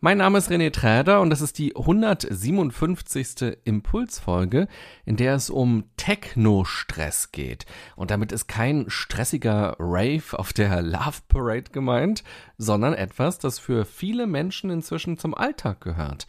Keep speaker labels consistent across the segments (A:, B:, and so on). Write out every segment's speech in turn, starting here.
A: Mein Name ist René Träder und das ist die 157. Impulsfolge, in der es um Techno-Stress geht. Und damit ist kein stressiger Rave auf der Love Parade gemeint, sondern etwas, das für viele Menschen inzwischen zum Alltag gehört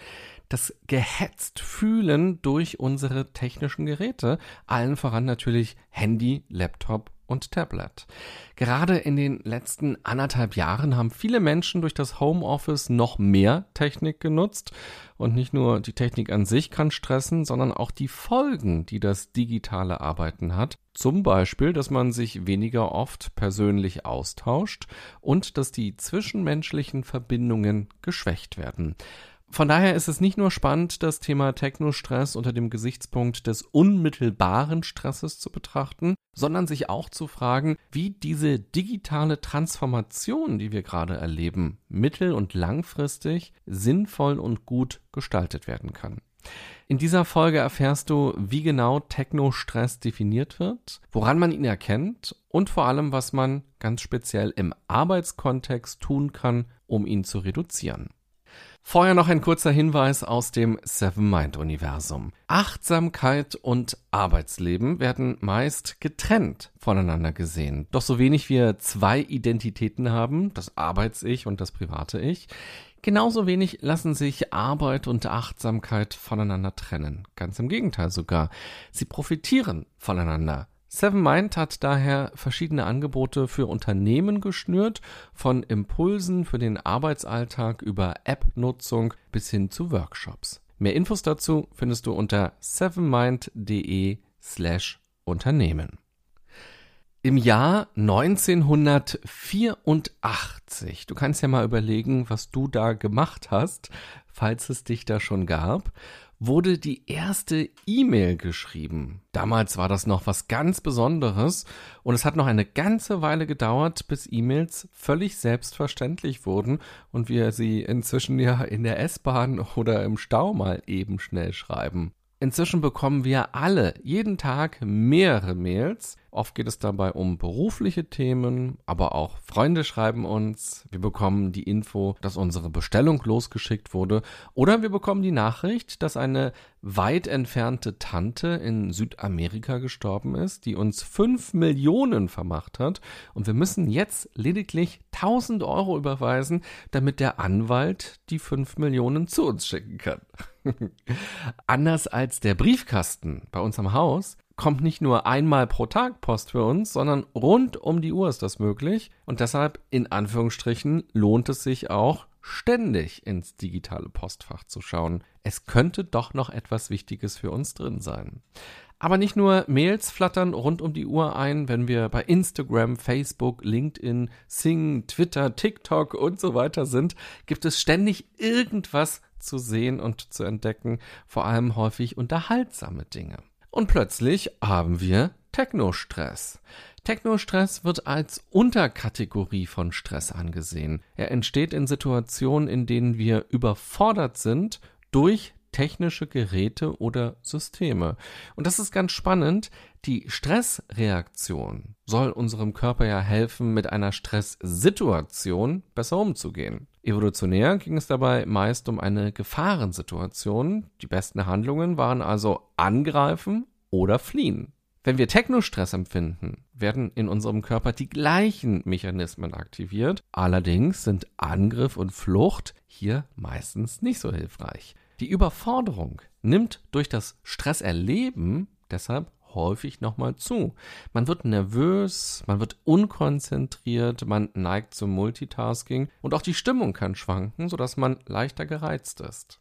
A: das gehetzt fühlen durch unsere technischen Geräte, allen voran natürlich Handy, Laptop und Tablet. Gerade in den letzten anderthalb Jahren haben viele Menschen durch das Homeoffice noch mehr Technik genutzt. Und nicht nur die Technik an sich kann stressen, sondern auch die Folgen, die das digitale Arbeiten hat. Zum Beispiel, dass man sich weniger oft persönlich austauscht und dass die zwischenmenschlichen Verbindungen geschwächt werden. Von daher ist es nicht nur spannend, das Thema Technostress unter dem Gesichtspunkt des unmittelbaren Stresses zu betrachten, sondern sich auch zu fragen, wie diese digitale Transformation, die wir gerade erleben, mittel- und langfristig sinnvoll und gut gestaltet werden kann. In dieser Folge erfährst du, wie genau Technostress definiert wird, woran man ihn erkennt und vor allem, was man ganz speziell im Arbeitskontext tun kann, um ihn zu reduzieren. Vorher noch ein kurzer Hinweis aus dem Seven Mind Universum. Achtsamkeit und Arbeitsleben werden meist getrennt voneinander gesehen. Doch so wenig wir zwei Identitäten haben, das Arbeits-Ich und das private Ich, genauso wenig lassen sich Arbeit und Achtsamkeit voneinander trennen. Ganz im Gegenteil sogar. Sie profitieren voneinander. Seven Mind hat daher verschiedene Angebote für Unternehmen geschnürt, von Impulsen für den Arbeitsalltag über App-Nutzung bis hin zu Workshops. Mehr Infos dazu findest du unter sevenmind.de slash Unternehmen. Im Jahr 1984, du kannst ja mal überlegen, was du da gemacht hast, falls es dich da schon gab, wurde die erste E-Mail geschrieben. Damals war das noch was ganz Besonderes und es hat noch eine ganze Weile gedauert, bis E-Mails völlig selbstverständlich wurden und wir sie inzwischen ja in der S-Bahn oder im Stau mal eben schnell schreiben. Inzwischen bekommen wir alle jeden Tag mehrere Mails. Oft geht es dabei um berufliche Themen, aber auch Freunde schreiben uns. Wir bekommen die Info, dass unsere Bestellung losgeschickt wurde. Oder wir bekommen die Nachricht, dass eine weit entfernte Tante in Südamerika gestorben ist, die uns fünf Millionen vermacht hat. Und wir müssen jetzt lediglich 1000 Euro überweisen, damit der Anwalt die fünf Millionen zu uns schicken kann. Anders als der Briefkasten bei uns am Haus kommt nicht nur einmal pro Tag Post für uns, sondern rund um die Uhr ist das möglich. Und deshalb, in Anführungsstrichen, lohnt es sich auch, ständig ins digitale Postfach zu schauen. Es könnte doch noch etwas Wichtiges für uns drin sein. Aber nicht nur Mails flattern rund um die Uhr ein, wenn wir bei Instagram, Facebook, LinkedIn, Sing, Twitter, TikTok und so weiter sind, gibt es ständig irgendwas zu sehen und zu entdecken, vor allem häufig unterhaltsame Dinge. Und plötzlich haben wir Technostress. Technostress wird als Unterkategorie von Stress angesehen. Er entsteht in Situationen, in denen wir überfordert sind durch technische Geräte oder Systeme. Und das ist ganz spannend. Die Stressreaktion soll unserem Körper ja helfen, mit einer Stresssituation besser umzugehen. Evolutionär ging es dabei meist um eine Gefahrensituation. Die besten Handlungen waren also angreifen oder fliehen. Wenn wir Technostress empfinden, werden in unserem Körper die gleichen Mechanismen aktiviert. Allerdings sind Angriff und Flucht hier meistens nicht so hilfreich. Die Überforderung nimmt durch das Stresserleben deshalb häufig nochmal zu. Man wird nervös, man wird unkonzentriert, man neigt zum Multitasking und auch die Stimmung kann schwanken, sodass man leichter gereizt ist.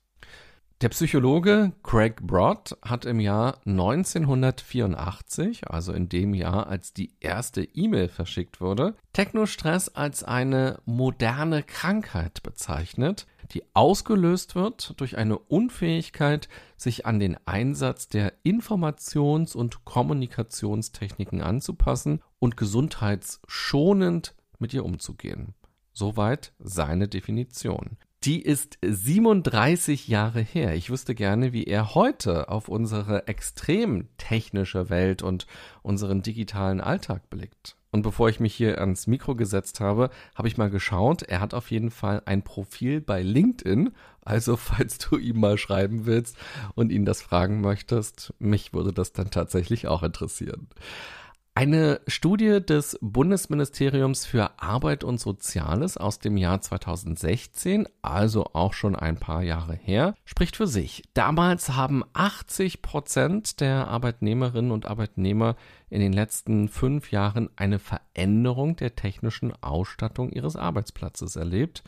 A: Der Psychologe Craig Broad hat im Jahr 1984, also in dem Jahr, als die erste E-Mail verschickt wurde, Technostress als eine moderne Krankheit bezeichnet, die ausgelöst wird durch eine Unfähigkeit, sich an den Einsatz der Informations- und Kommunikationstechniken anzupassen und gesundheitsschonend mit ihr umzugehen. Soweit seine Definition. Die ist 37 Jahre her. Ich wüsste gerne, wie er heute auf unsere extrem technische Welt und unseren digitalen Alltag blickt. Und bevor ich mich hier ans Mikro gesetzt habe, habe ich mal geschaut. Er hat auf jeden Fall ein Profil bei LinkedIn. Also falls du ihm mal schreiben willst und ihn das fragen möchtest, mich würde das dann tatsächlich auch interessieren. Eine Studie des Bundesministeriums für Arbeit und Soziales aus dem Jahr 2016, also auch schon ein paar Jahre her, spricht für sich. Damals haben 80 Prozent der Arbeitnehmerinnen und Arbeitnehmer in den letzten fünf Jahren eine Veränderung der technischen Ausstattung ihres Arbeitsplatzes erlebt.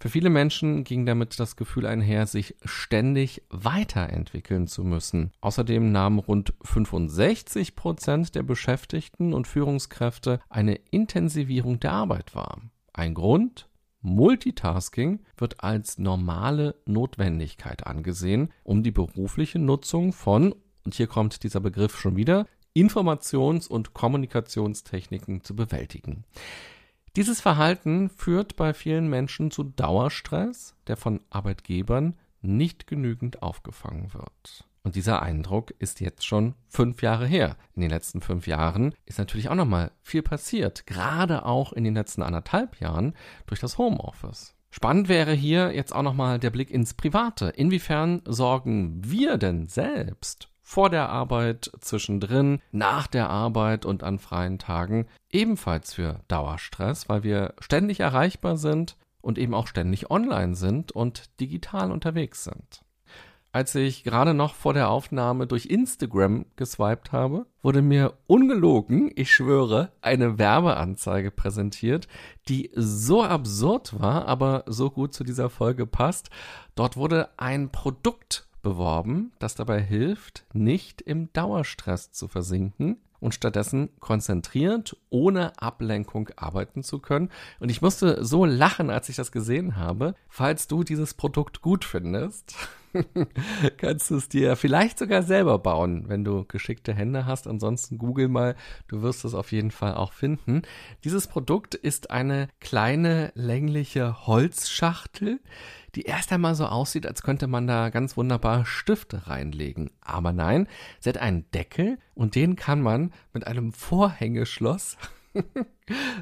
A: Für viele Menschen ging damit das Gefühl einher, sich ständig weiterentwickeln zu müssen. Außerdem nahmen rund 65 Prozent der Beschäftigten und Führungskräfte eine Intensivierung der Arbeit wahr. Ein Grund? Multitasking wird als normale Notwendigkeit angesehen, um die berufliche Nutzung von, und hier kommt dieser Begriff schon wieder, Informations- und Kommunikationstechniken zu bewältigen. Dieses Verhalten führt bei vielen Menschen zu Dauerstress, der von Arbeitgebern nicht genügend aufgefangen wird. Und dieser Eindruck ist jetzt schon fünf Jahre her. In den letzten fünf Jahren ist natürlich auch nochmal viel passiert, gerade auch in den letzten anderthalb Jahren durch das Homeoffice. Spannend wäre hier jetzt auch nochmal der Blick ins Private. Inwiefern sorgen wir denn selbst vor der Arbeit, zwischendrin, nach der Arbeit und an freien Tagen ebenfalls für Dauerstress, weil wir ständig erreichbar sind und eben auch ständig online sind und digital unterwegs sind. Als ich gerade noch vor der Aufnahme durch Instagram geswiped habe, wurde mir ungelogen, ich schwöre, eine Werbeanzeige präsentiert, die so absurd war, aber so gut zu dieser Folge passt. Dort wurde ein Produkt beworben, das dabei hilft, nicht im Dauerstress zu versinken und stattdessen konzentriert, ohne Ablenkung arbeiten zu können. Und ich musste so lachen, als ich das gesehen habe. Falls du dieses Produkt gut findest, kannst du es dir vielleicht sogar selber bauen, wenn du geschickte Hände hast. Ansonsten google mal, du wirst es auf jeden Fall auch finden. Dieses Produkt ist eine kleine längliche Holzschachtel, die erst einmal so aussieht, als könnte man da ganz wunderbar Stifte reinlegen. Aber nein, sie hat einen Deckel und den kann man mit einem Vorhängeschloss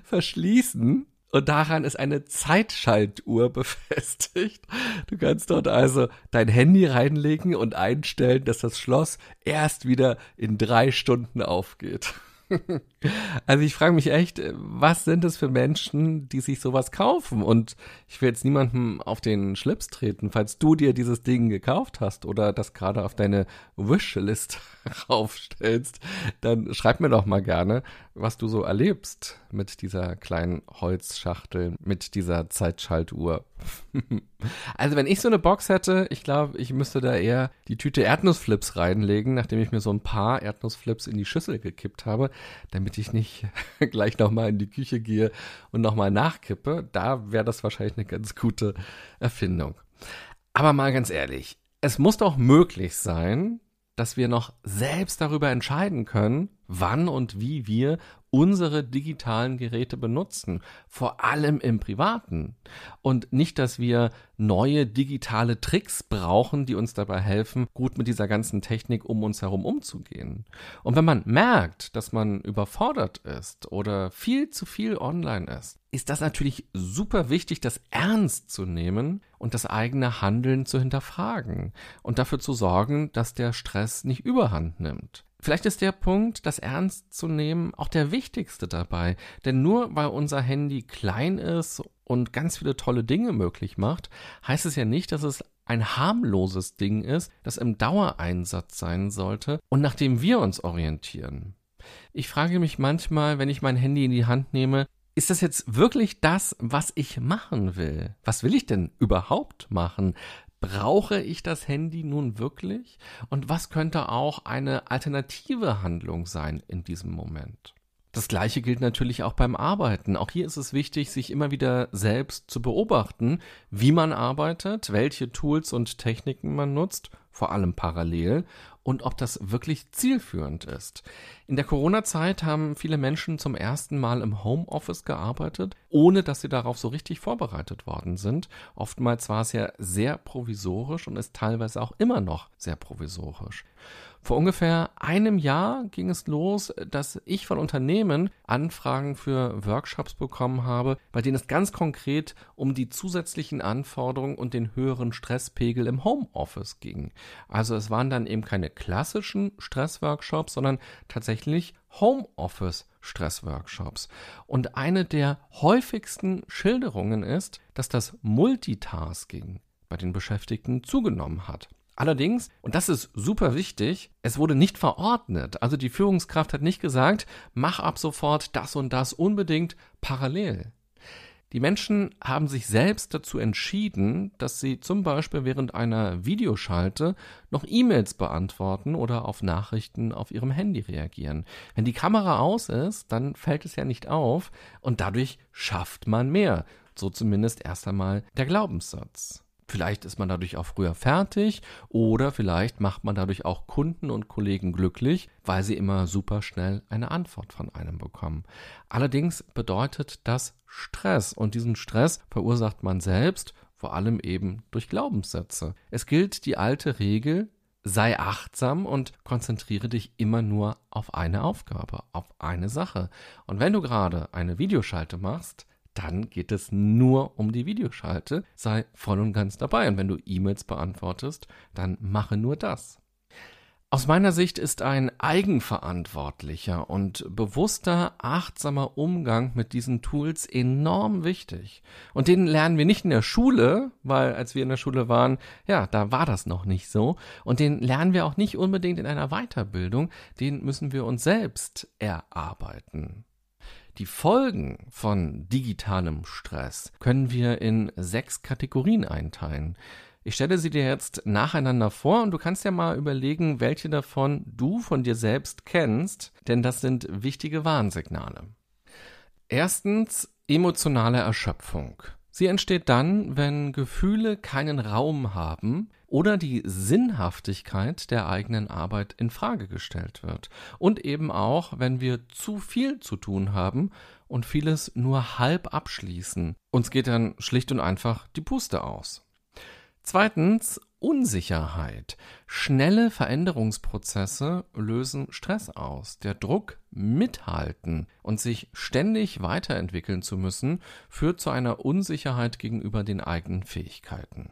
A: verschließen und daran ist eine Zeitschaltuhr befestigt. Du kannst dort also dein Handy reinlegen und einstellen, dass das Schloss erst wieder in drei Stunden aufgeht. Also ich frage mich echt, was sind es für Menschen, die sich sowas kaufen? Und ich will jetzt niemandem auf den Schlips treten, falls du dir dieses Ding gekauft hast oder das gerade auf deine Wishlist raufstellst, dann schreib mir doch mal gerne, was du so erlebst mit dieser kleinen Holzschachtel, mit dieser Zeitschaltuhr. also wenn ich so eine Box hätte, ich glaube, ich müsste da eher die Tüte Erdnussflips reinlegen, nachdem ich mir so ein paar Erdnussflips in die Schüssel gekippt habe, damit ich nicht gleich nochmal in die Küche gehe und nochmal nachkippe. Da wäre das wahrscheinlich eine ganz gute Erfindung. Aber mal ganz ehrlich, es muss doch möglich sein, dass wir noch selbst darüber entscheiden können, wann und wie wir unsere digitalen Geräte benutzen, vor allem im Privaten. Und nicht, dass wir neue digitale Tricks brauchen, die uns dabei helfen, gut mit dieser ganzen Technik um uns herum umzugehen. Und wenn man merkt, dass man überfordert ist oder viel zu viel online ist, ist das natürlich super wichtig, das ernst zu nehmen und das eigene Handeln zu hinterfragen und dafür zu sorgen, dass der Stress nicht überhand nimmt. Vielleicht ist der Punkt, das ernst zu nehmen, auch der wichtigste dabei. Denn nur weil unser Handy klein ist und ganz viele tolle Dinge möglich macht, heißt es ja nicht, dass es ein harmloses Ding ist, das im Dauereinsatz sein sollte und nach dem wir uns orientieren. Ich frage mich manchmal, wenn ich mein Handy in die Hand nehme, ist das jetzt wirklich das, was ich machen will? Was will ich denn überhaupt machen? Brauche ich das Handy nun wirklich? Und was könnte auch eine alternative Handlung sein in diesem Moment? Das gleiche gilt natürlich auch beim Arbeiten. Auch hier ist es wichtig, sich immer wieder selbst zu beobachten, wie man arbeitet, welche Tools und Techniken man nutzt, vor allem parallel, und ob das wirklich zielführend ist. In der Corona-Zeit haben viele Menschen zum ersten Mal im Homeoffice gearbeitet, ohne dass sie darauf so richtig vorbereitet worden sind. Oftmals war es ja sehr provisorisch und ist teilweise auch immer noch sehr provisorisch. Vor ungefähr einem Jahr ging es los, dass ich von Unternehmen Anfragen für Workshops bekommen habe, bei denen es ganz konkret um die zusätzlichen Anforderungen und den höheren Stresspegel im Homeoffice ging. Also es waren dann eben keine klassischen Stressworkshops, sondern tatsächlich Homeoffice Stressworkshops. Und eine der häufigsten Schilderungen ist, dass das Multitasking bei den Beschäftigten zugenommen hat. Allerdings, und das ist super wichtig, es wurde nicht verordnet. Also die Führungskraft hat nicht gesagt, mach ab sofort das und das unbedingt parallel. Die Menschen haben sich selbst dazu entschieden, dass sie zum Beispiel während einer Videoschalte noch E-Mails beantworten oder auf Nachrichten auf ihrem Handy reagieren. Wenn die Kamera aus ist, dann fällt es ja nicht auf und dadurch schafft man mehr. So zumindest erst einmal der Glaubenssatz. Vielleicht ist man dadurch auch früher fertig oder vielleicht macht man dadurch auch Kunden und Kollegen glücklich, weil sie immer super schnell eine Antwort von einem bekommen. Allerdings bedeutet das Stress und diesen Stress verursacht man selbst, vor allem eben durch Glaubenssätze. Es gilt die alte Regel, sei achtsam und konzentriere dich immer nur auf eine Aufgabe, auf eine Sache. Und wenn du gerade eine Videoschalte machst, dann geht es nur um die Videoschalte. Sei voll und ganz dabei. Und wenn du E-Mails beantwortest, dann mache nur das. Aus meiner Sicht ist ein eigenverantwortlicher und bewusster, achtsamer Umgang mit diesen Tools enorm wichtig. Und den lernen wir nicht in der Schule, weil als wir in der Schule waren, ja, da war das noch nicht so. Und den lernen wir auch nicht unbedingt in einer Weiterbildung, den müssen wir uns selbst erarbeiten. Die Folgen von digitalem Stress können wir in sechs Kategorien einteilen. Ich stelle sie dir jetzt nacheinander vor und du kannst ja mal überlegen, welche davon du von dir selbst kennst, denn das sind wichtige Warnsignale. Erstens emotionale Erschöpfung. Sie entsteht dann, wenn Gefühle keinen Raum haben oder die Sinnhaftigkeit der eigenen Arbeit in Frage gestellt wird und eben auch, wenn wir zu viel zu tun haben und vieles nur halb abschließen. Uns geht dann schlicht und einfach die Puste aus. Zweitens Unsicherheit. Schnelle Veränderungsprozesse lösen Stress aus. Der Druck, mithalten und sich ständig weiterentwickeln zu müssen, führt zu einer Unsicherheit gegenüber den eigenen Fähigkeiten.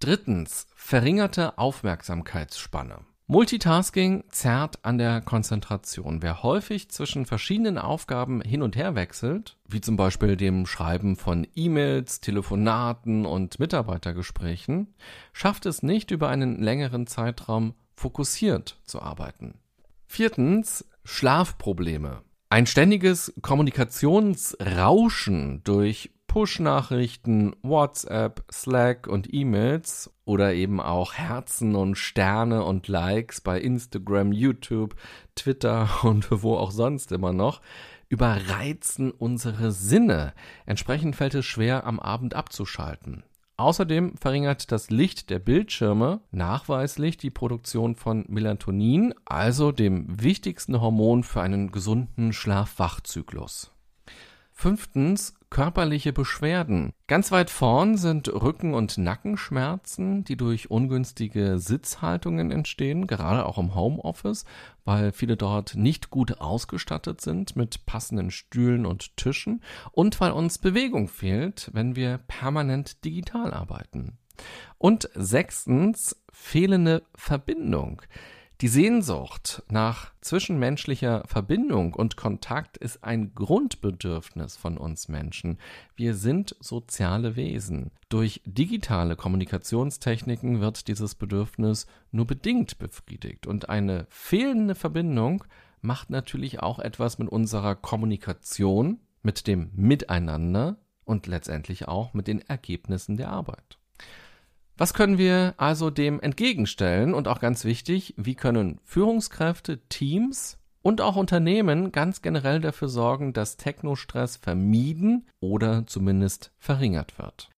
A: Drittens. Verringerte Aufmerksamkeitsspanne. Multitasking zerrt an der Konzentration. Wer häufig zwischen verschiedenen Aufgaben hin und her wechselt, wie zum Beispiel dem Schreiben von E-Mails, Telefonaten und Mitarbeitergesprächen, schafft es nicht über einen längeren Zeitraum fokussiert zu arbeiten. Viertens, Schlafprobleme. Ein ständiges Kommunikationsrauschen durch Push-Nachrichten, WhatsApp, Slack und E-Mails oder eben auch Herzen und Sterne und Likes bei Instagram, YouTube, Twitter und wo auch sonst immer noch überreizen unsere Sinne. Entsprechend fällt es schwer, am Abend abzuschalten. Außerdem verringert das Licht der Bildschirme nachweislich die Produktion von Melatonin, also dem wichtigsten Hormon für einen gesunden Schlaf-Wach-Zyklus. Fünftens körperliche Beschwerden. Ganz weit vorn sind Rücken- und Nackenschmerzen, die durch ungünstige Sitzhaltungen entstehen, gerade auch im Homeoffice, weil viele dort nicht gut ausgestattet sind mit passenden Stühlen und Tischen und weil uns Bewegung fehlt, wenn wir permanent digital arbeiten. Und sechstens fehlende Verbindung. Die Sehnsucht nach zwischenmenschlicher Verbindung und Kontakt ist ein Grundbedürfnis von uns Menschen. Wir sind soziale Wesen. Durch digitale Kommunikationstechniken wird dieses Bedürfnis nur bedingt befriedigt und eine fehlende Verbindung macht natürlich auch etwas mit unserer Kommunikation, mit dem Miteinander und letztendlich auch mit den Ergebnissen der Arbeit. Was können wir also dem entgegenstellen? Und auch ganz wichtig, wie können Führungskräfte, Teams und auch Unternehmen ganz generell dafür sorgen, dass Technostress vermieden oder zumindest verringert wird?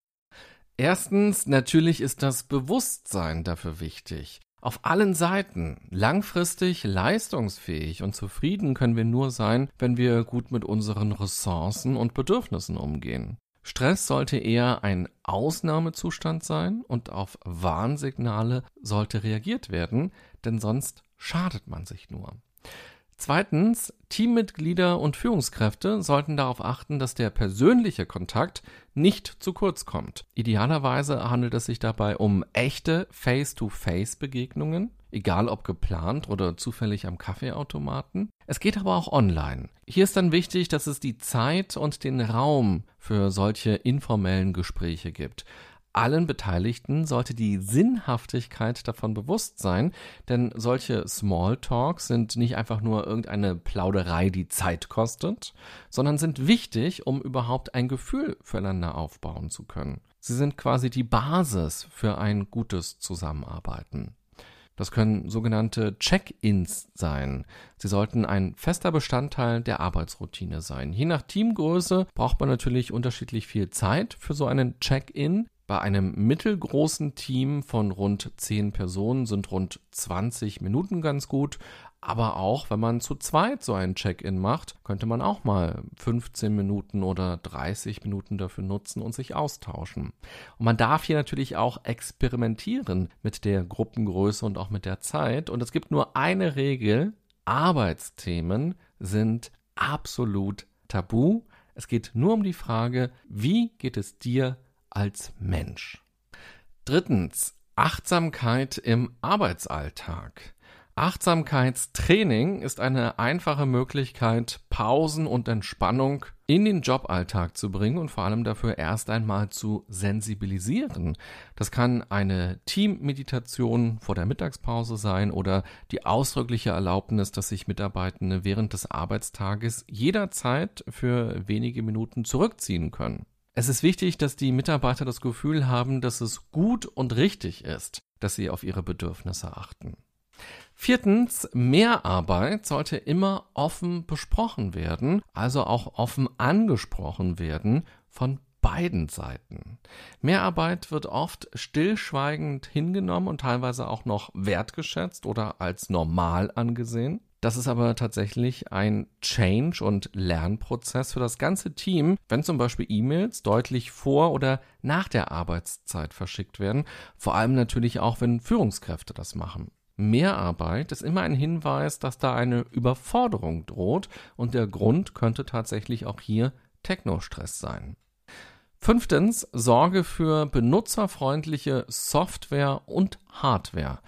A: Erstens, natürlich ist das Bewusstsein dafür wichtig. Auf allen Seiten. Langfristig leistungsfähig und zufrieden können wir nur sein, wenn wir gut mit unseren Ressourcen und Bedürfnissen umgehen. Stress sollte eher ein Ausnahmezustand sein und auf Warnsignale sollte reagiert werden, denn sonst schadet man sich nur. Zweitens, Teammitglieder und Führungskräfte sollten darauf achten, dass der persönliche Kontakt nicht zu kurz kommt. Idealerweise handelt es sich dabei um echte Face-to-Face-Begegnungen, egal ob geplant oder zufällig am Kaffeeautomaten. Es geht aber auch online. Hier ist dann wichtig, dass es die Zeit und den Raum für solche informellen Gespräche gibt allen Beteiligten sollte die Sinnhaftigkeit davon bewusst sein, denn solche Smalltalks sind nicht einfach nur irgendeine Plauderei, die Zeit kostet, sondern sind wichtig, um überhaupt ein Gefühl füreinander aufbauen zu können. Sie sind quasi die Basis für ein gutes Zusammenarbeiten. Das können sogenannte Check-ins sein. Sie sollten ein fester Bestandteil der Arbeitsroutine sein. Je nach Teamgröße braucht man natürlich unterschiedlich viel Zeit für so einen Check-in. Bei einem mittelgroßen Team von rund 10 Personen sind rund 20 Minuten ganz gut. Aber auch wenn man zu zweit so ein Check-in macht, könnte man auch mal 15 Minuten oder 30 Minuten dafür nutzen und sich austauschen. Und man darf hier natürlich auch experimentieren mit der Gruppengröße und auch mit der Zeit. Und es gibt nur eine Regel. Arbeitsthemen sind absolut tabu. Es geht nur um die Frage, wie geht es dir als Mensch. Drittens, Achtsamkeit im Arbeitsalltag. Achtsamkeitstraining ist eine einfache Möglichkeit, Pausen und Entspannung in den Joballtag zu bringen und vor allem dafür erst einmal zu sensibilisieren. Das kann eine Teammeditation vor der Mittagspause sein oder die ausdrückliche Erlaubnis, dass sich Mitarbeitende während des Arbeitstages jederzeit für wenige Minuten zurückziehen können. Es ist wichtig, dass die Mitarbeiter das Gefühl haben, dass es gut und richtig ist, dass sie auf ihre Bedürfnisse achten. Viertens, Mehrarbeit sollte immer offen besprochen werden, also auch offen angesprochen werden von beiden Seiten. Mehrarbeit wird oft stillschweigend hingenommen und teilweise auch noch wertgeschätzt oder als normal angesehen. Das ist aber tatsächlich ein Change- und Lernprozess für das ganze Team, wenn zum Beispiel E-Mails deutlich vor oder nach der Arbeitszeit verschickt werden. Vor allem natürlich auch, wenn Führungskräfte das machen. Mehrarbeit ist immer ein Hinweis, dass da eine Überforderung droht und der Grund könnte tatsächlich auch hier Technostress sein. Fünftens, Sorge für benutzerfreundliche Software und Hardware.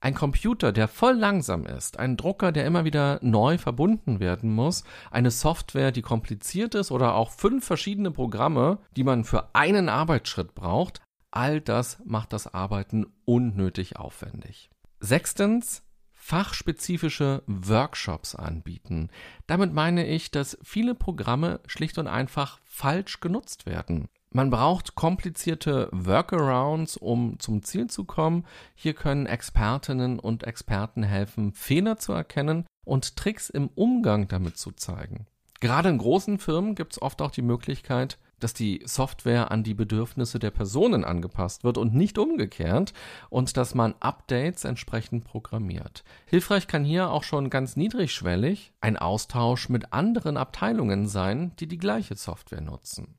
A: Ein Computer, der voll langsam ist, ein Drucker, der immer wieder neu verbunden werden muss, eine Software, die kompliziert ist oder auch fünf verschiedene Programme, die man für einen Arbeitsschritt braucht, all das macht das Arbeiten unnötig aufwendig. Sechstens, fachspezifische Workshops anbieten. Damit meine ich, dass viele Programme schlicht und einfach falsch genutzt werden. Man braucht komplizierte Workarounds, um zum Ziel zu kommen. Hier können Expertinnen und Experten helfen, Fehler zu erkennen und Tricks im Umgang damit zu zeigen. Gerade in großen Firmen gibt es oft auch die Möglichkeit, dass die Software an die Bedürfnisse der Personen angepasst wird und nicht umgekehrt und dass man Updates entsprechend programmiert. Hilfreich kann hier auch schon ganz niedrigschwellig ein Austausch mit anderen Abteilungen sein, die die gleiche Software nutzen.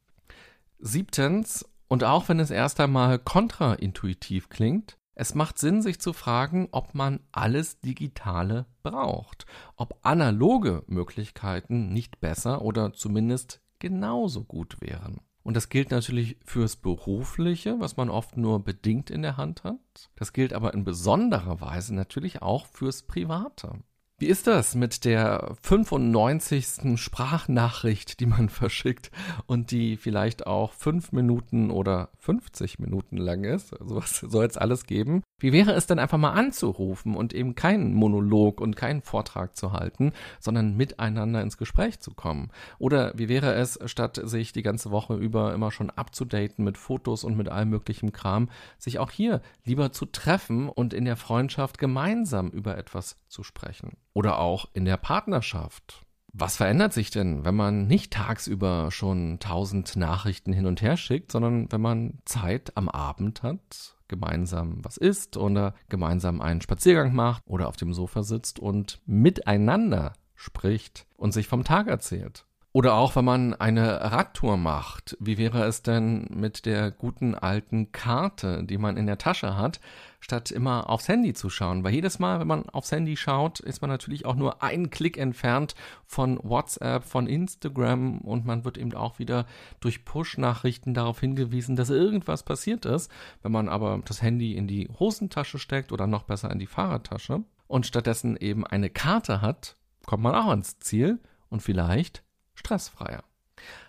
A: Siebtens, und auch wenn es erst einmal kontraintuitiv klingt, es macht Sinn, sich zu fragen, ob man alles Digitale braucht, ob analoge Möglichkeiten nicht besser oder zumindest genauso gut wären. Und das gilt natürlich fürs Berufliche, was man oft nur bedingt in der Hand hat. Das gilt aber in besonderer Weise natürlich auch fürs Private. Wie ist das mit der 95. Sprachnachricht, die man verschickt und die vielleicht auch fünf Minuten oder 50 Minuten lang ist? Also was soll es alles geben? Wie wäre es denn einfach mal anzurufen und eben keinen Monolog und keinen Vortrag zu halten, sondern miteinander ins Gespräch zu kommen? Oder wie wäre es, statt sich die ganze Woche über immer schon abzudaten mit Fotos und mit allem möglichen Kram, sich auch hier lieber zu treffen und in der Freundschaft gemeinsam über etwas zu sprechen? Oder auch in der Partnerschaft. Was verändert sich denn, wenn man nicht tagsüber schon tausend Nachrichten hin und her schickt, sondern wenn man Zeit am Abend hat, gemeinsam was isst oder gemeinsam einen Spaziergang macht oder auf dem Sofa sitzt und miteinander spricht und sich vom Tag erzählt. Oder auch, wenn man eine Radtour macht. Wie wäre es denn mit der guten alten Karte, die man in der Tasche hat, statt immer aufs Handy zu schauen? Weil jedes Mal, wenn man aufs Handy schaut, ist man natürlich auch nur einen Klick entfernt von WhatsApp, von Instagram und man wird eben auch wieder durch Push-Nachrichten darauf hingewiesen, dass irgendwas passiert ist. Wenn man aber das Handy in die Hosentasche steckt oder noch besser in die Fahrradtasche und stattdessen eben eine Karte hat, kommt man auch ans Ziel und vielleicht stressfreier.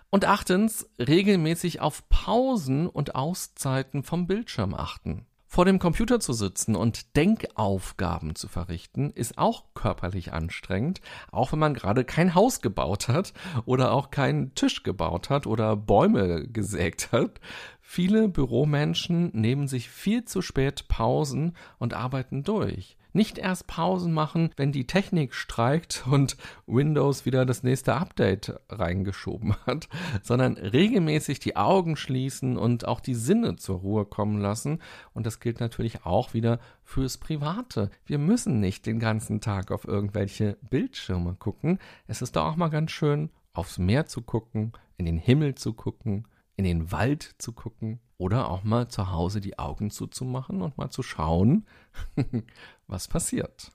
A: Und achtens, regelmäßig auf Pausen und Auszeiten vom Bildschirm achten. Vor dem Computer zu sitzen und Denkaufgaben zu verrichten, ist auch körperlich anstrengend, auch wenn man gerade kein Haus gebaut hat oder auch keinen Tisch gebaut hat oder Bäume gesägt hat. Viele Büromenschen nehmen sich viel zu spät Pausen und arbeiten durch. Nicht erst Pausen machen, wenn die Technik streikt und Windows wieder das nächste Update reingeschoben hat, sondern regelmäßig die Augen schließen und auch die Sinne zur Ruhe kommen lassen. Und das gilt natürlich auch wieder fürs Private. Wir müssen nicht den ganzen Tag auf irgendwelche Bildschirme gucken. Es ist doch auch mal ganz schön, aufs Meer zu gucken, in den Himmel zu gucken, in den Wald zu gucken oder auch mal zu Hause die Augen zuzumachen und mal zu schauen, was passiert.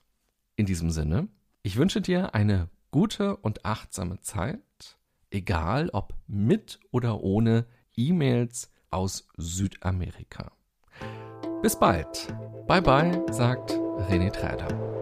A: In diesem Sinne, ich wünsche dir eine gute und achtsame Zeit, egal ob mit oder ohne E-Mails aus Südamerika. Bis bald. Bye bye, sagt René Träder.